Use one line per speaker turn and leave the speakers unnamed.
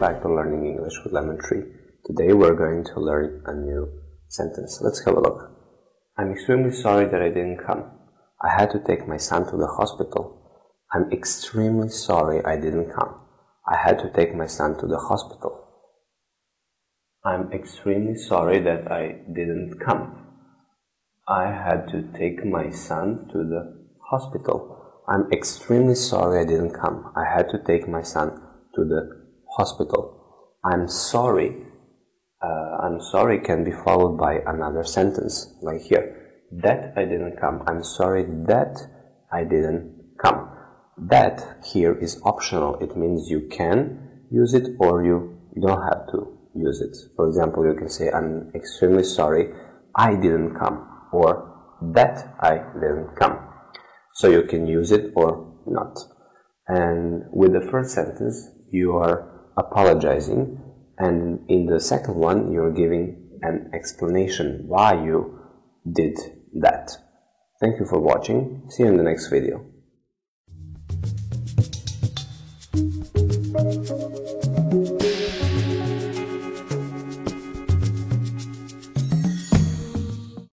learning English with Lemon Tree. Today we're going to learn a new sentence. Let's have a look. I'm extremely sorry that I didn't come. I had to take my son to the hospital. I'm extremely sorry I didn't come. I had to take my son to the hospital. I'm extremely sorry that I didn't come. I had to take my son to the hospital. I'm extremely sorry I didn't come. I had to take my son to the hospital. I'm sorry. Uh, I'm sorry can be followed by another sentence, like here. That I didn't come. I'm sorry that I didn't come. That here is optional. It means you can use it or you don't have to use it. For example, you can say, I'm extremely sorry I didn't come or that I didn't come. So you can use it or not. And with the first sentence, you are apologizing, and in the second one, you're giving an explanation why you did that. Thank you for watching. See you in the next video.